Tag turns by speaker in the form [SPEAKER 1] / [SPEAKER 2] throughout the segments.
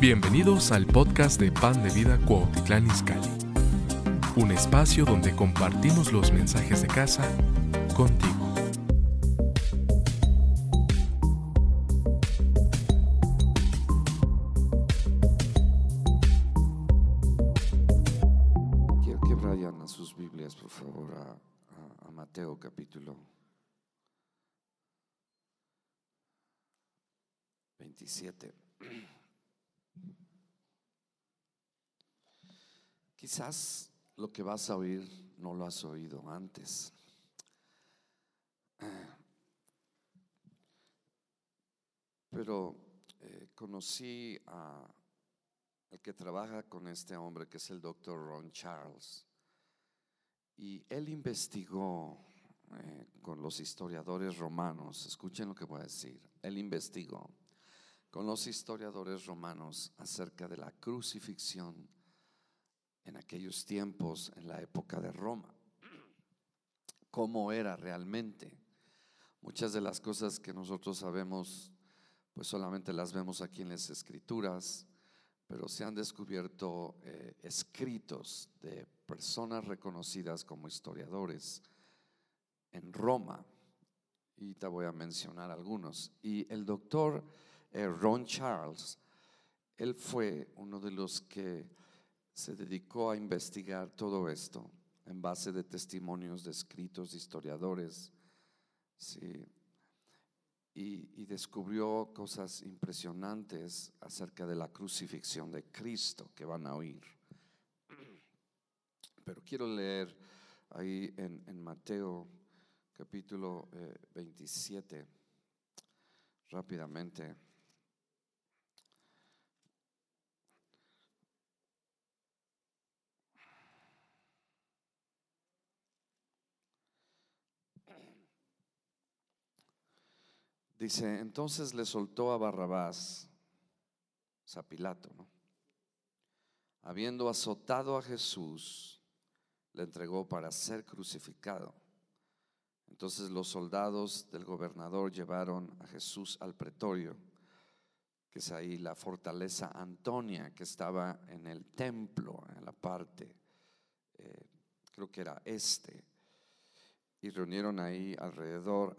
[SPEAKER 1] Bienvenidos al podcast de Pan de Vida Cuautitlán Izcalli, un espacio donde compartimos los mensajes de casa contigo.
[SPEAKER 2] Vas a oír no lo has oído antes. Pero eh, conocí a que trabaja con este hombre, que es el doctor Ron Charles. Y él investigó eh, con los historiadores romanos, escuchen lo que voy a decir, él investigó con los historiadores romanos acerca de la crucifixión en aquellos tiempos, en la época de Roma, cómo era realmente. Muchas de las cosas que nosotros sabemos, pues solamente las vemos aquí en las escrituras, pero se han descubierto eh, escritos de personas reconocidas como historiadores en Roma, y te voy a mencionar algunos. Y el doctor eh, Ron Charles, él fue uno de los que se dedicó a investigar todo esto en base de testimonios de escritos de historiadores, sí, y, descubrió cosas impresionantes acerca de la crucifixión de Cristo que van a oír. Pero quiero leer ahí en, Mateo capítulo eh, 27 rápidamente. Dice, entonces le soltó a Barrabás, sea, Pilato. Habiendo azotado a Jesús, le entregó para ser crucificado. Entonces los soldados del gobernador llevaron a Jesús al pretorio, que es ahí la fortaleza Antonia, que estaba en el templo, en la parte, eh, creo que era este, y reunieron ahí alrededor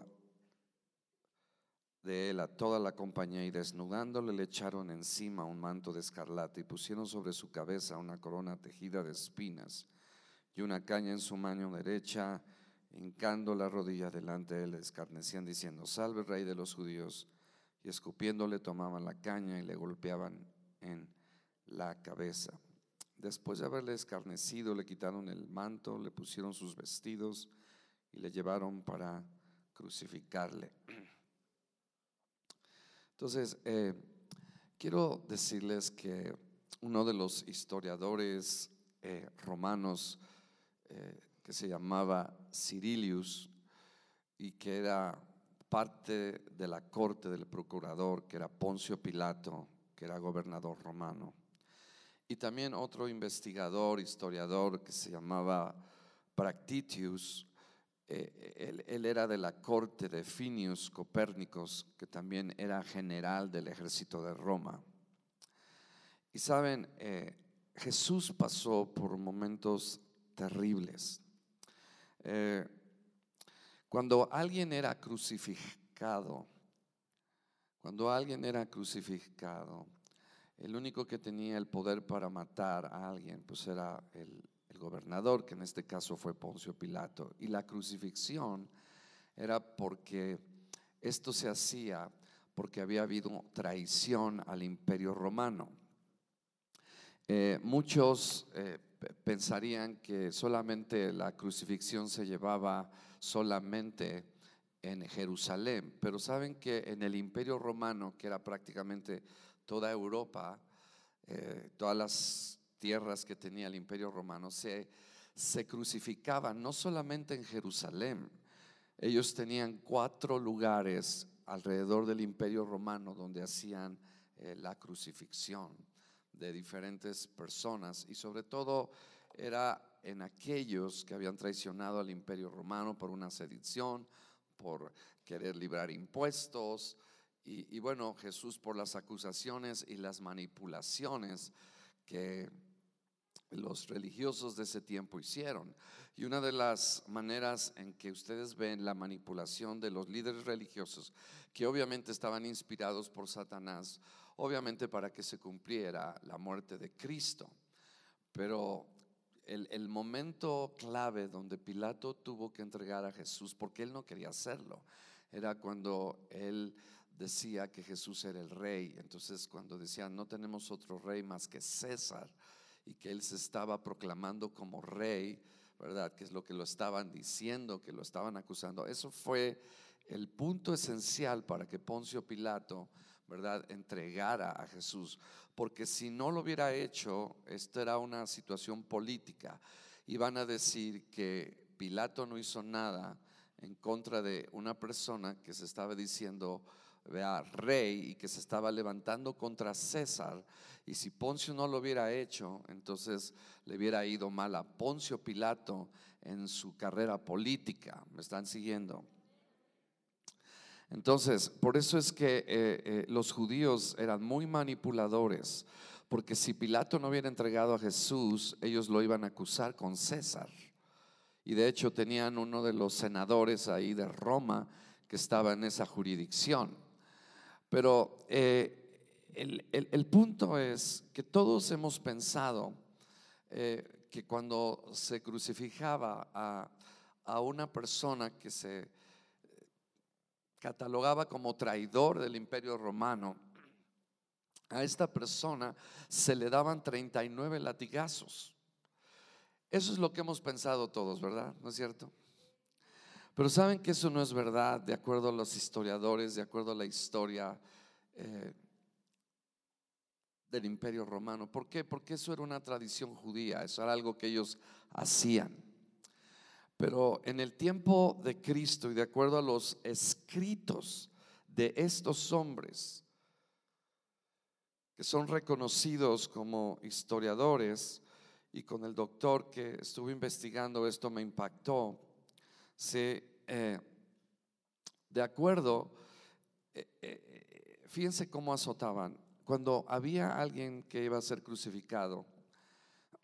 [SPEAKER 2] de él a toda la compañía y desnudándole le echaron encima un manto de escarlata y pusieron sobre su cabeza una corona tejida de espinas y una caña en su mano derecha, hincando la rodilla delante de él, escarnecían diciendo, salve rey de los judíos, y escupiéndole tomaban la caña y le golpeaban en la cabeza. Después de haberle escarnecido, le quitaron el manto, le pusieron sus vestidos y le llevaron para crucificarle. Entonces, eh, quiero decirles que uno de los historiadores eh, romanos eh, que se llamaba Cirilius y que era parte de la corte del procurador, que era Poncio Pilato, que era gobernador romano, y también otro investigador, historiador que se llamaba Practitius, eh, él, era de la corte de Finius Copérnicos, que también era general del ejército de Roma. Y saben, eh, Jesús pasó por momentos terribles. Eh, cuando alguien era crucificado, cuando alguien era crucificado, el único que tenía el poder para matar a alguien, pues era el, el gobernador, que en este caso fue Poncio Pilato. Y la crucifixión era porque esto se hacía porque había habido traición al imperio romano. Eh, muchos eh, pensarían que solamente la crucifixión se llevaba solamente en Jerusalén, pero saben que en el imperio romano, que era prácticamente toda Europa, eh, todas las tierras que tenía el imperio romano, se, se crucificaban no solamente en Jerusalén, ellos tenían cuatro lugares alrededor del imperio romano donde hacían eh, la crucifixión de diferentes personas y sobre todo era en aquellos que habían traicionado al imperio romano por una sedición, por querer librar impuestos y, bueno, Jesús por las acusaciones y las manipulaciones que los religiosos de ese tiempo hicieron. Y una de las maneras en que ustedes ven la manipulación de los líderes religiosos, que obviamente estaban inspirados por Satanás, obviamente para que se cumpliera la muerte de Cristo. Pero el, momento clave donde Pilato tuvo que entregar a Jesús, porque él no quería hacerlo, era cuando él decía que Jesús era el rey. Entonces cuando decían, no tenemos otro rey más que César, y que él se estaba proclamando como rey, ¿verdad? Que es lo que lo estaban diciendo, que lo estaban acusando. Eso fue el punto esencial para que Poncio Pilato, ¿verdad?, entregara a Jesús. Porque si no lo hubiera hecho, esta era una situación política. Iban a decir que Pilato no hizo nada en contra de una persona que se estaba diciendo vea, rey y que se estaba levantando contra César. Y si Poncio no lo hubiera hecho, entonces le hubiera ido mal a Poncio Pilato en su carrera política. ¿Me están siguiendo? Entonces, por eso es que eh, eh, los judíos eran muy manipuladores, porque si Pilato no hubiera entregado a Jesús, ellos lo iban a acusar con César. Y de hecho tenían uno de los senadores ahí de Roma que estaba en esa jurisdicción. Pero eh, el, punto es que todos hemos pensado eh, que cuando se crucificaba a, a una persona que se catalogaba como traidor del imperio romano, a esta persona se le daban 39 latigazos. Eso es lo que hemos pensado todos, ¿verdad? ¿No es cierto? Pero saben que eso no es verdad, de acuerdo a los historiadores, de acuerdo a la historia eh, del imperio romano. ¿Por qué? Porque eso era una tradición judía, eso era algo que ellos hacían. Pero en el tiempo de Cristo y de acuerdo a los escritos de estos hombres, que son reconocidos como historiadores, y con el doctor que estuvo investigando esto me impactó, se, eh, de acuerdo, eh, eh, fíjense cómo azotaban. Cuando había alguien que iba a ser crucificado,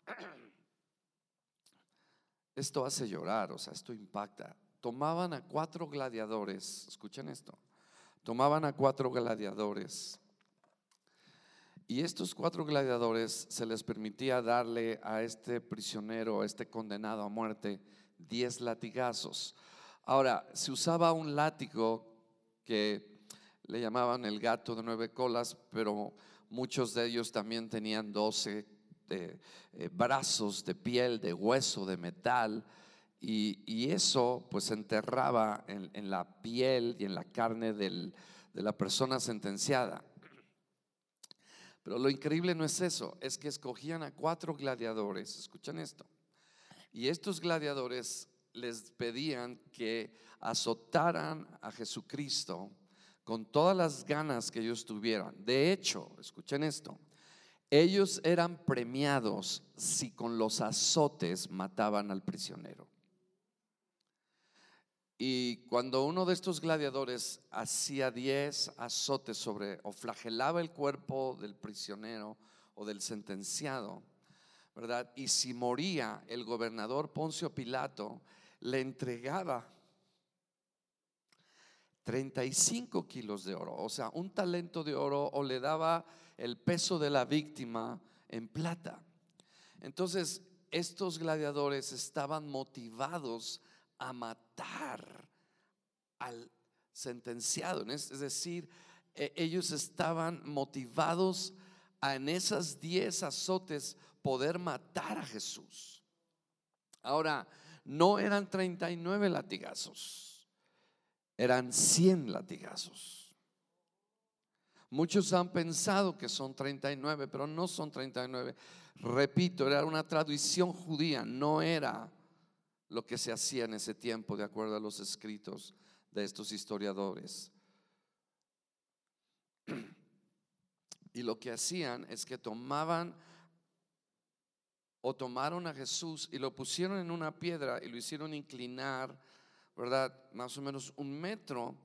[SPEAKER 2] esto hace llorar, o sea, esto impacta. Tomaban a cuatro gladiadores, escuchen esto, tomaban a cuatro gladiadores. Y estos cuatro gladiadores se les permitía darle a este prisionero, a este condenado a muerte, diez latigazos. Ahora, se usaba un látigo que le llamaban el gato de nueve colas, pero muchos de ellos también tenían doce eh, brazos de piel, de hueso, de metal. Y, eso pues enterraba en, la piel y en la carne de la persona sentenciada. Pero lo increíble no es eso, es que escogían a cuatro gladiadores, escuchan esto, y estos gladiadores les pedían que azotaran a Jesucristo con todas las ganas que ellos tuvieran. De hecho, escuchen esto, ellos eran premiados si con los azotes mataban al prisionero. Y cuando uno de estos gladiadores hacía diez azotes sobre o flagelaba el cuerpo del prisionero o del sentenciado, ¿verdad? Y si moría, el gobernador Poncio Pilato le entregaba 35 kilos de oro, o sea, un talento de oro, o le daba el peso de la víctima en plata. Entonces, estos gladiadores estaban motivados a matar al sentenciado, es decir, e, ellos estaban motivados a en esas 10 azotes poder matar a Jesús. Ahora, no eran 39 latigazos, eran 100 latigazos. Muchos han pensado que son 39, pero no son 39. Repito, era una tradición judía, no era lo que se hacía en ese tiempo, de acuerdo a los escritos de estos historiadores. Y lo que hacían es que tomaban o tomaron a Jesús y lo pusieron en una piedra y lo hicieron inclinar, ¿verdad? Más o menos un metro.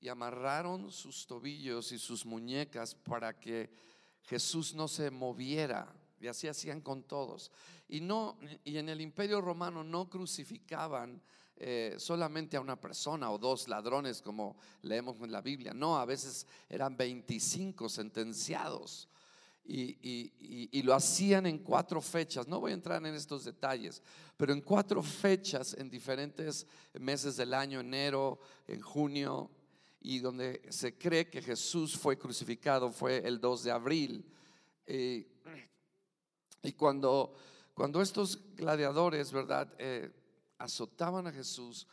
[SPEAKER 2] y amarraron sus tobillos y sus muñecas para que Jesús no se moviera. Y así hacían con todos. Y, no, y en el imperio romano no crucificaban eh, solamente a una persona o dos ladrones como leemos en la Biblia. No, a veces eran 25 sentenciados. Y, y, lo hacían en cuatro fechas. No voy a entrar en estos detalles, pero en cuatro fechas en diferentes meses del año, enero, en junio, y donde se cree que Jesús fue crucificado fue el 2 de abril. Eh, y cuando, cuando estos gladiadores, ¿verdad? Eh, azotaban a Jesús,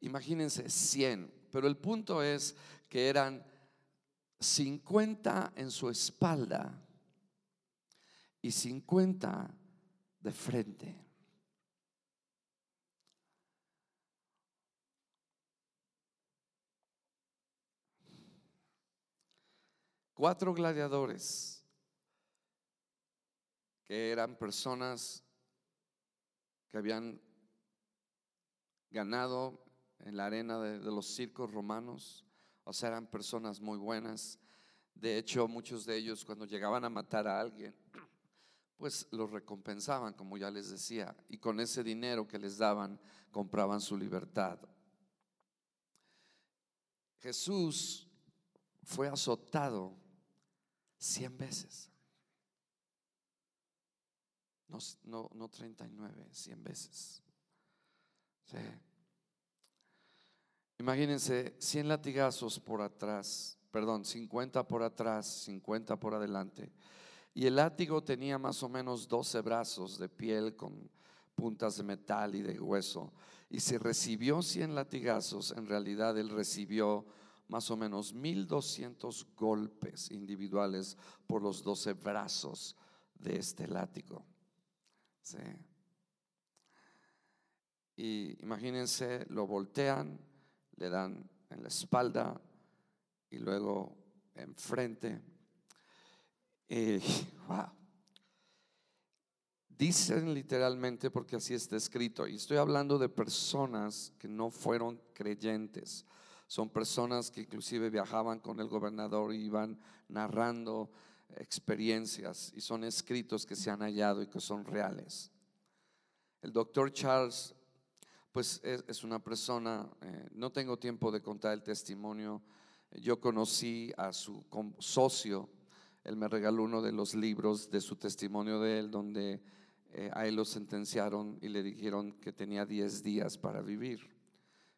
[SPEAKER 2] imagínense 100, pero el punto es que eran 50 en su espalda y 50 de frente. Cuatro gladiadores que eran personas que habían ganado en la arena de, los circos romanos, o sea, eran personas muy buenas. De hecho, muchos de ellos cuando llegaban a matar a alguien, pues los recompensaban, como ya les decía, y con ese dinero que les daban compraban su libertad. Jesús fue azotado Cien veces. No, no, no 39, 100 veces. Imagínense 100 latigazos por atrás, perdón, 50 por atrás, 50 por adelante. Y el látigo tenía más o menos 12 brazos de piel con puntas de metal y de hueso. Y si recibió 100 latigazos, en realidad él recibió más o menos 1200 golpes individuales por los 12 brazos de este látigo. Y imagínense, lo voltean, le dan en la espalda y luego enfrente. Wow. Dicen literalmente, porque así está escrito, y estoy hablando de personas que no fueron creyentes, son personas que inclusive viajaban con el gobernador y iban narrando experiencias y son escritos que se han hallado y que son reales. El doctor Charles, pues es, una persona, eh, no tengo tiempo de contar el testimonio, yo conocí a su socio, él me regaló uno de los libros de su testimonio de él, donde eh, a él lo sentenciaron y le dijeron que tenía 10 días para vivir.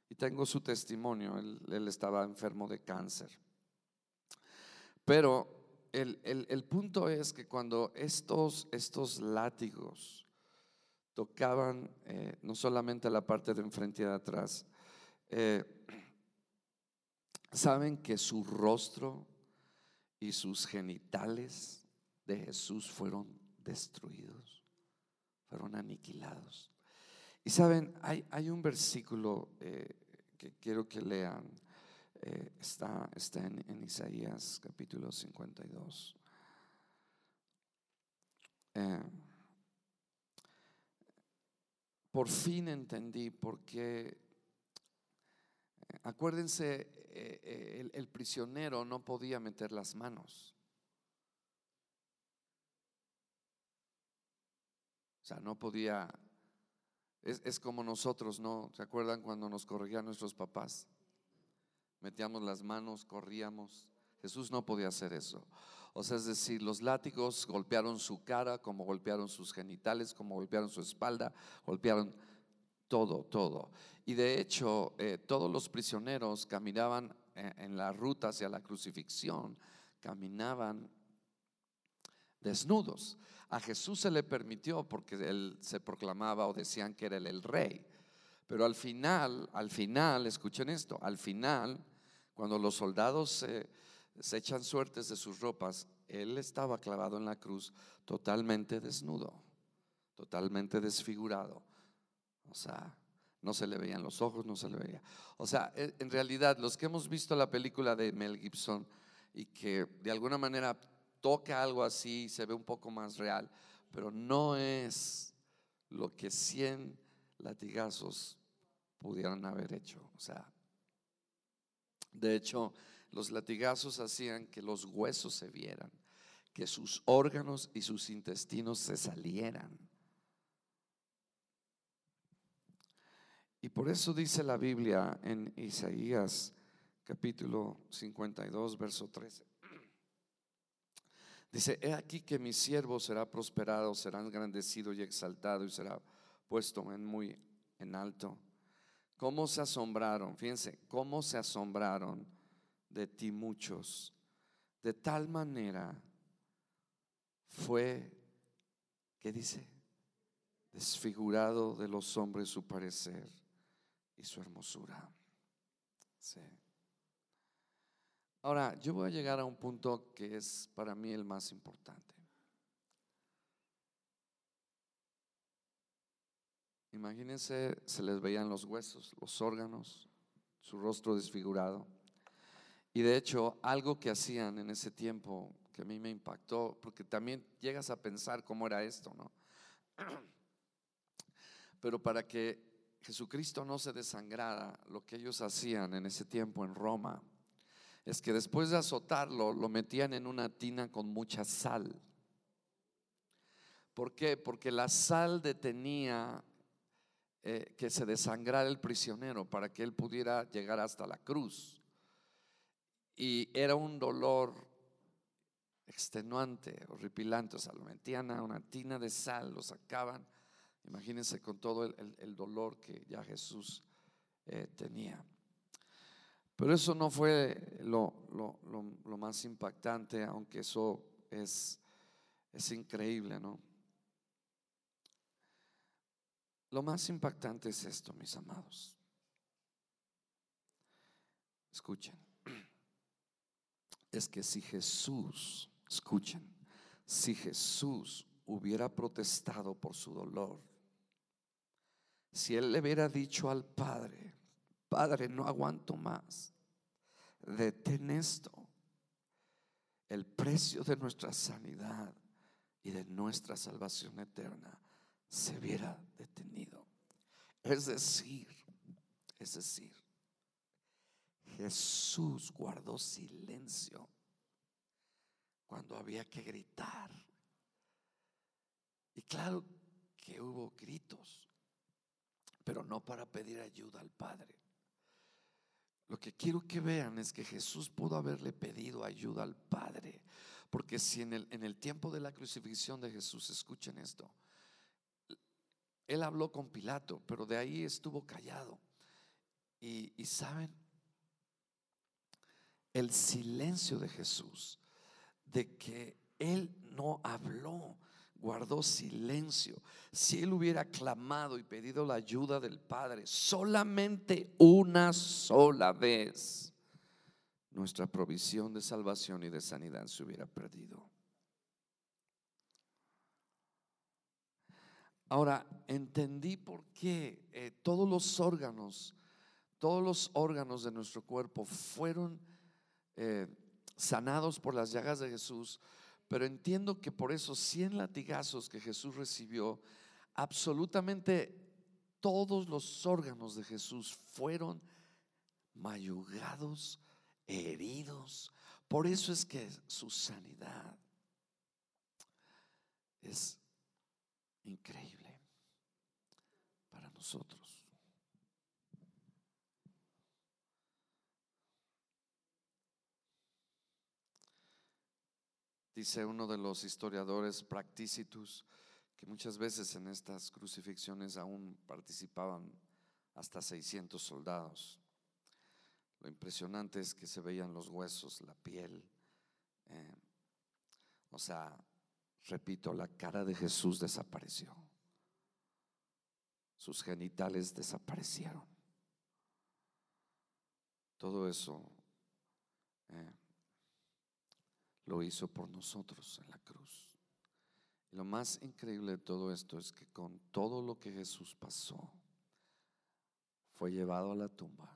[SPEAKER 2] Y tengo su testimonio, él, estaba enfermo de cáncer. Pero el, punto es que cuando estos, estos látigos tocaban eh, no solamente la parte de enfrente y de atrás, eh, saben que su rostro y sus genitales de Jesús fueron destruidos, fueron aniquilados. Y saben, hay, un versículo eh, que quiero que lean. Eh, está, está en, Isaías capítulo 52. Eh, por fin entendí por qué, acuérdense, el, el prisionero no podía meter las manos. O sea, no podía es, como nosotros, ¿no? ¿Se acuerdan cuando nos corregían nuestros papás? Metíamos las manos, corríamos. Jesús no podía hacer eso. O sea, es decir, los látigos golpearon su cara, como golpearon sus genitales, como golpearon su espalda, golpearon todo, todo. Y de hecho, eh, todos los prisioneros caminaban en la ruta hacia la crucifixión, caminaban desnudos. A Jesús se le permitió porque él se proclamaba o decían que era el, rey. Pero al final, al final, escuchen esto, al final, cuando los soldados se echan suertes de sus ropas, él estaba clavado en la cruz totalmente desnudo, totalmente desfigurado. O sea, no se le veían los ojos, no se le veía. O sea, e, en realidad, los que hemos visto la película de Mel Gibson y que de alguna manera toca algo así, se ve un poco más real, pero no es lo que 100 latigazos pudieran haber hecho. O sea, De hecho, los latigazos hacían que los huesos se vieran, que sus órganos y sus intestinos se salieran. Y por eso dice la Biblia en Isaías capítulo 52, verso 13. Dice, he aquí que mi siervo será prosperado, será engrandecido y exaltado y será puesto en muy en alto. ¿Cómo se asombraron? Fíjense, ¿cómo se asombraron de ti muchos? De tal manera fue, ¿qué dice? Desfigurado de los hombres su parecer y su hermosura. Sí. Ahora, yo voy a llegar a un punto que es para mí el más importante. Imagínense, se les veían los huesos, los órganos, su rostro desfigurado. Y de hecho, algo que hacían en ese tiempo que a mí me impactó, porque también llegas a pensar cómo era esto, ¿no? Pero para que Jesucristo no se desangrara, lo que ellos hacían en ese tiempo en Roma es que después de azotarlo lo metían en una tina con mucha sal. ¿Por qué? Porque la sal detenía eh, que se desangrara el prisionero para que él pudiera llegar hasta la cruz. Y era un dolor extenuante, horripilante. O sea, lo metían a una tina de sal, lo sacaban Imagínense con todo el, dolor que ya Jesús eh, tenía. Pero eso no fue lo, más impactante, aunque eso es, es increíble, ¿no? Lo más impactante es esto, mis amados. Escuchen. Es que si Jesús, escuchen, si Jesús hubiera protestado por su dolor, si él le hubiera dicho al Padre, Padre, no aguanto más, detén esto, el precio de nuestra sanidad y de nuestra salvación eterna se hubiera detenido. Es decir, es decir, Jesús guardó silencio cuando había que gritar. Y claro que hubo gritos, pero no para pedir ayuda al Padre. Lo que quiero que vean es que Jesús pudo haberle pedido ayuda al Padre, porque si en el, en el tiempo de la crucifixión de Jesús, escuchen esto, él habló con Pilato, pero de ahí estuvo callado. Y, y saben, el silencio de Jesús, de que él no habló, guardó silencio. Si él hubiera clamado y pedido la ayuda del Padre solamente una sola vez, nuestra provisión de salvación y de sanidad se hubiera perdido. Ahora, entendí por qué eh, todos los órganos, todos los órganos de nuestro cuerpo fueron eh, sanados por las llagas de Jesús pero entiendo que por esos 100 latigazos que Jesús recibió, absolutamente todos los órganos de Jesús fueron mayugados, heridos. Por eso es que su sanidad es increíble para nosotros. Dice uno de los historiadores, Practicitus, que muchas veces en estas crucifixiones aún participaban hasta 600 soldados. Lo impresionante es que se veían los huesos, la piel. Eh, o sea, repito, la cara de Jesús desapareció. Sus genitales desaparecieron. Todo eso eh, lo hizo por nosotros en la cruz. Y lo más increíble de todo esto es que con todo lo que Jesús pasó, fue llevado a la tumba.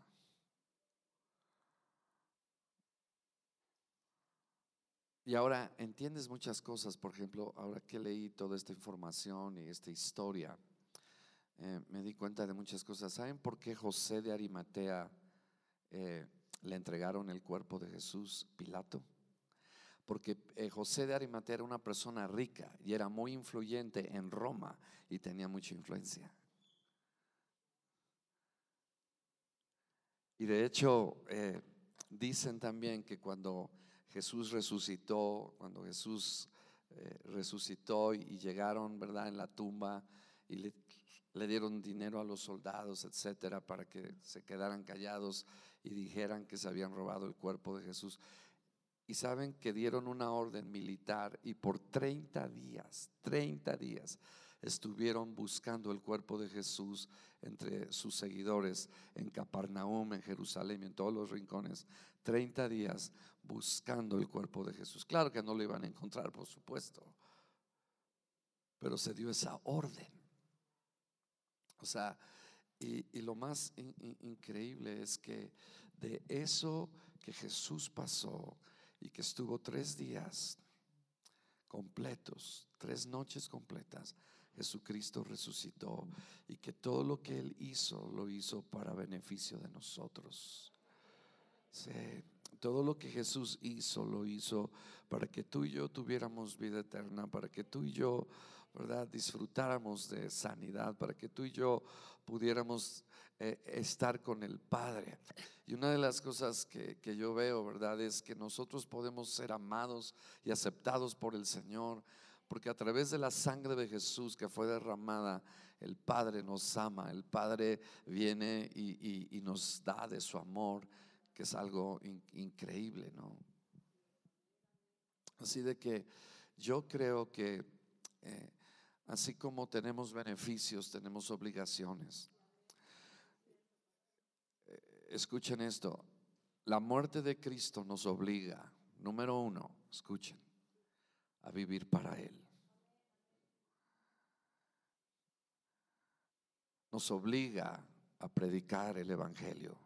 [SPEAKER 2] Y ahora entiendes muchas cosas, por ejemplo, ahora que leí toda esta información y esta historia, eh, me di cuenta de muchas cosas. ¿Saben por qué José de Arimatea eh, le entregaron el cuerpo de Jesús, Pilato, porque eh, José de Arimatea era una persona rica y era muy influyente en Roma y tenía mucha influencia. Y de hecho, eh, dicen también que cuando Jesús resucitó, cuando Jesús eh, resucitó y, llegaron, ¿verdad?, en la tumba y le, le dieron dinero a los soldados, etcétera, para que se quedaran callados y dijeran que se habían robado el cuerpo de Jesús. Y saben que dieron una orden militar y por 30 días, 30 días, estuvieron buscando el cuerpo de Jesús entre sus seguidores en Capernaum, en Jerusalén, en todos los rincones. 30 días buscando el cuerpo de Jesús. Claro que no lo iban a encontrar, por supuesto, pero se dio esa orden. O sea, y, lo más increíble es que de eso que Jesús pasó y que estuvo tres días completos, tres noches completas, Jesucristo resucitó y que todo lo que Él hizo lo hizo para beneficio de nosotros. todo lo que Jesús hizo lo hizo para que tú y yo tuviéramos vida eterna, para que tú y yo, ¿verdad?, disfrutáramos de sanidad, para que tú y yo pudiéramos eh, estar con el Padre. Y una de las cosas que, que yo veo, ¿verdad?, es que nosotros podemos ser amados y aceptados por el Señor porque a través de la sangre de Jesús que fue derramada, el Padre nos ama, el Padre viene y, nos da de su amor, que es algo increíble, ¿no? Así de que yo creo que eh, así como tenemos beneficios, tenemos obligaciones. Escuchen esto, la muerte de Cristo nos obliga, número uno, escuchen, a vivir para Él. Nos obliga a predicar el Evangelio.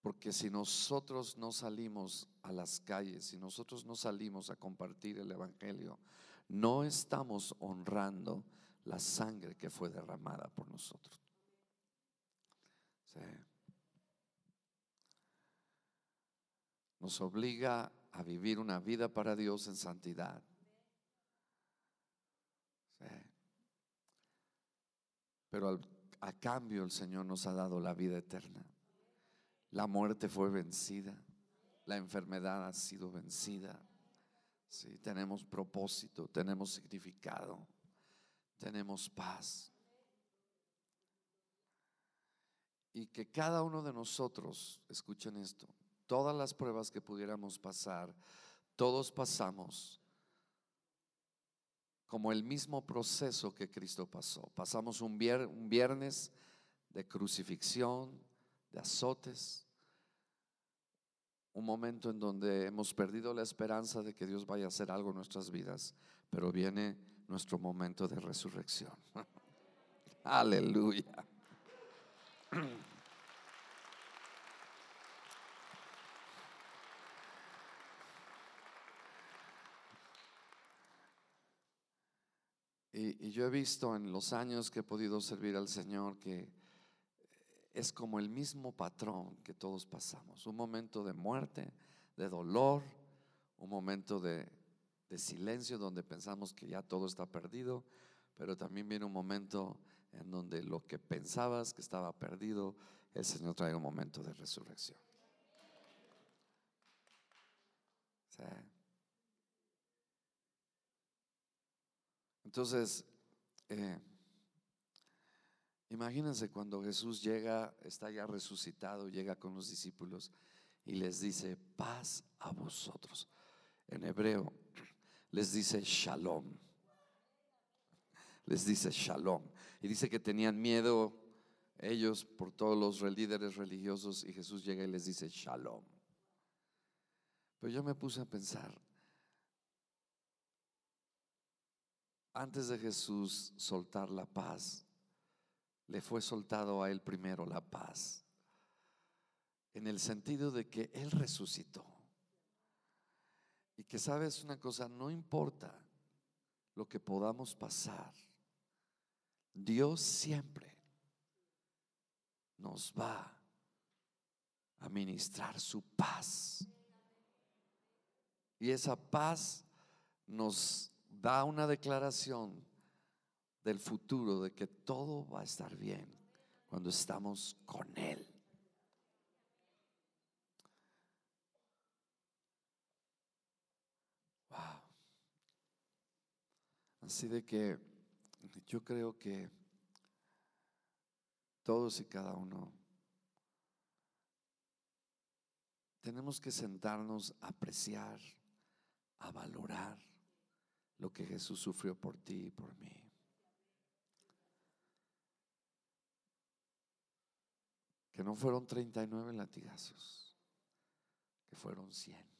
[SPEAKER 2] Porque si nosotros no salimos a las calles, si nosotros no salimos a compartir el Evangelio, no estamos honrando la sangre que fue derramada por nosotros. Nos obliga a vivir una vida para Dios en santidad. Pero a cambio el Señor nos ha dado la vida eterna. La muerte fue vencida. La enfermedad ha sido vencida. Tenemos propósito, tenemos significado, tenemos paz. Y que cada uno de nosotros, escuchen esto, todas las pruebas que pudiéramos pasar, todos pasamos como el mismo proceso que Cristo pasó. Pasamos un, viernes de crucifixión, de azotes, un momento en donde hemos perdido la esperanza de que Dios vaya a hacer algo en nuestras vidas, pero viene nuestro momento de resurrección. Aleluya. Y, yo he visto en los años que he podido servir al Señor que es como el mismo patrón que todos pasamos. Un momento de muerte, de dolor, un momento de, de silencio donde pensamos que ya todo está perdido, pero también viene un momento en donde lo que pensabas que estaba perdido, el Señor trae un momento de resurrección. Entonces, eh, imagínense cuando Jesús llega, está ya resucitado, llega con los discípulos y les dice, paz a vosotros. En hebreo les dice shalom. Les dice shalom. Y dice que tenían miedo ellos por todos los líderes religiosos y Jesús llega y les dice shalom. Pero yo me puse a pensar, antes de Jesús soltar la paz, le fue soltado a él primero la paz, en el sentido de que él resucitó. Y que sabes una cosa, no importa lo que podamos pasar, Dios siempre nos va a ministrar su paz. Y esa paz nos da una declaración del futuro, de que todo va a estar bien cuando estamos con Él. Wow. Así de que yo creo que todos y cada uno tenemos que sentarnos a apreciar, a valorar lo que Jesús sufrió por ti y por mí. Que no fueron 39 latigazos, que fueron 100.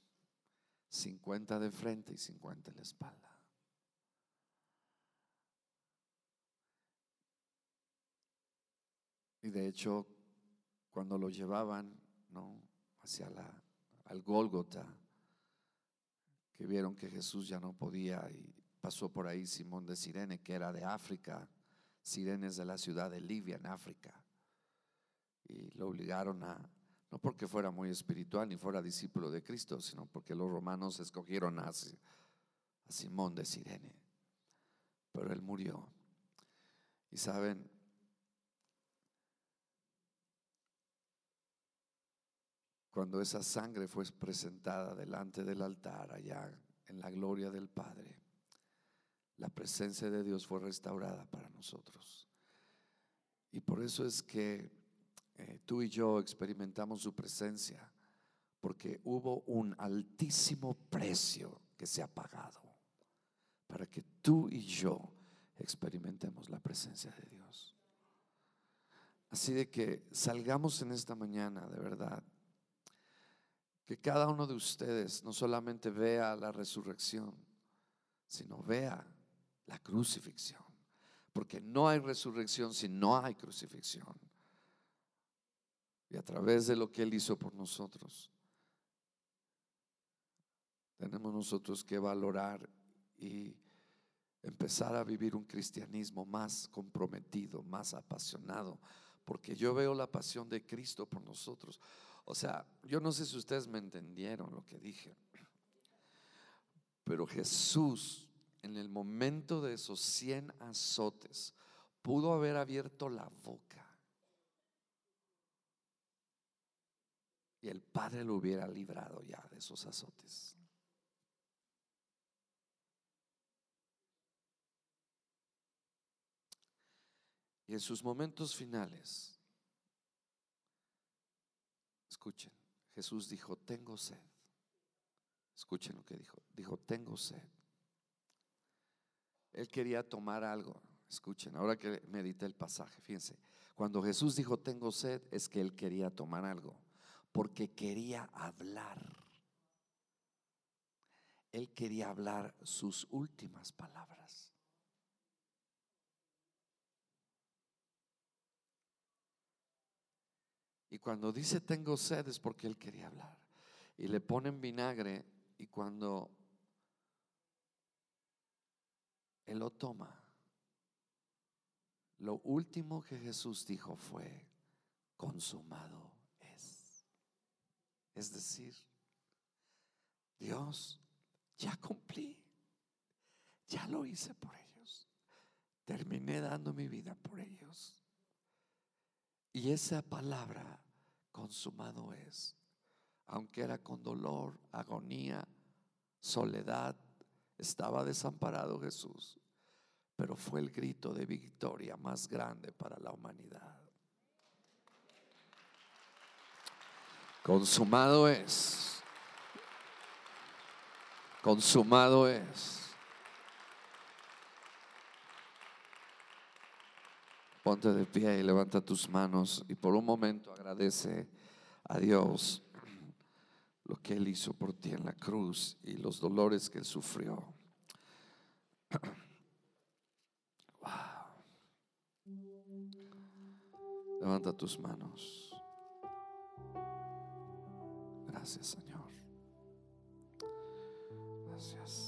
[SPEAKER 2] 50 de frente y 50 en la espalda. Y de hecho, cuando lo llevaban, ¿no? hacia la, al Gólgota, que vieron que Jesús ya no podía y pasó por ahí Simón de Sirene, que era de África, Sirene es de la ciudad de Libia en África, y lo obligaron a, no porque fuera muy espiritual ni fuera discípulo de Cristo, sino porque los romanos escogieron a, a Simón de Sirene, pero él murió. Y saben, cuando esa sangre fue presentada delante del altar allá en la gloria del Padre, la presencia de Dios fue restaurada para nosotros. Y por eso es que eh, tú y yo experimentamos su presencia, porque hubo un altísimo precio que se ha pagado para que tú y yo experimentemos la presencia de Dios. Así de que salgamos en esta mañana, de verdad, que cada uno de ustedes no solamente vea la resurrección, sino vea la crucifixión. Porque no hay resurrección si no hay crucifixión. Y a través de lo que Él hizo por nosotros, tenemos nosotros que valorar y empezar a vivir un cristianismo más comprometido, más apasionado. Porque yo veo la pasión de Cristo por nosotros. O sea, yo no sé si ustedes me entendieron lo que dije, pero Jesús en el momento de esos 100 azotes pudo haber abierto la boca y el Padre lo hubiera librado ya de esos azotes. Y en sus momentos finales, Escuchen, Jesús dijo, tengo sed. Escuchen lo que dijo. Dijo, tengo sed. Él quería tomar algo. Escuchen, ahora que medité el pasaje, fíjense. Cuando Jesús dijo, tengo sed, es que él quería tomar algo. Porque quería hablar. Él quería hablar sus últimas palabras. Y cuando dice tengo sed es porque él quería hablar. Y le ponen vinagre y cuando él lo toma, lo último que Jesús dijo fue, consumado es. Es decir, Dios, ya cumplí, ya lo hice por ellos, terminé dando mi vida por ellos. Y esa palabra consumado es. Aunque era con dolor, agonía, soledad, estaba desamparado Jesús, pero fue el grito de victoria más grande para la humanidad. Consumado es. Consumado es. Ponte de pie y levanta tus manos y por un momento agradece a Dios lo que Él hizo por ti en la cruz y los dolores que Él sufrió. Levanta tus manos. Gracias, Señor. Gracias.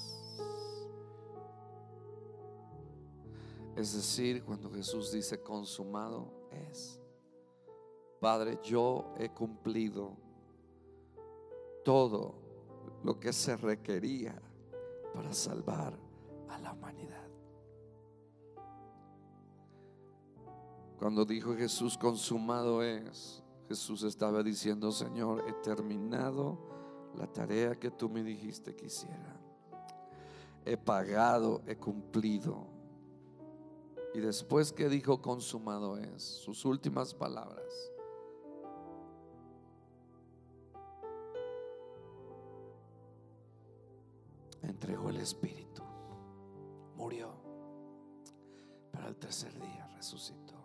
[SPEAKER 2] Es decir, cuando Jesús dice consumado es, Padre, yo he cumplido todo lo que se requería para salvar a la humanidad. Cuando dijo Jesús, consumado es, Jesús estaba diciendo, Señor, he terminado la tarea que tú me dijiste que hiciera. He pagado, he cumplido. Y después que dijo consumado es, sus últimas palabras. Entregó el Espíritu, murió, pero al tercer día resucitó.